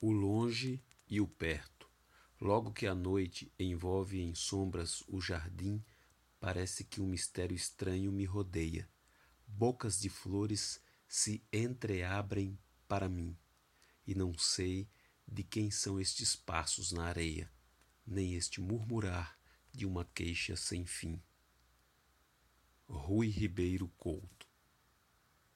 o longe e o perto. Logo que a noite envolve em sombras o jardim, parece que um mistério estranho me rodeia. Bocas de flores se entreabrem para mim, e não sei de quem são estes passos na areia, nem este murmurar de uma queixa sem fim. Rui Ribeiro Couto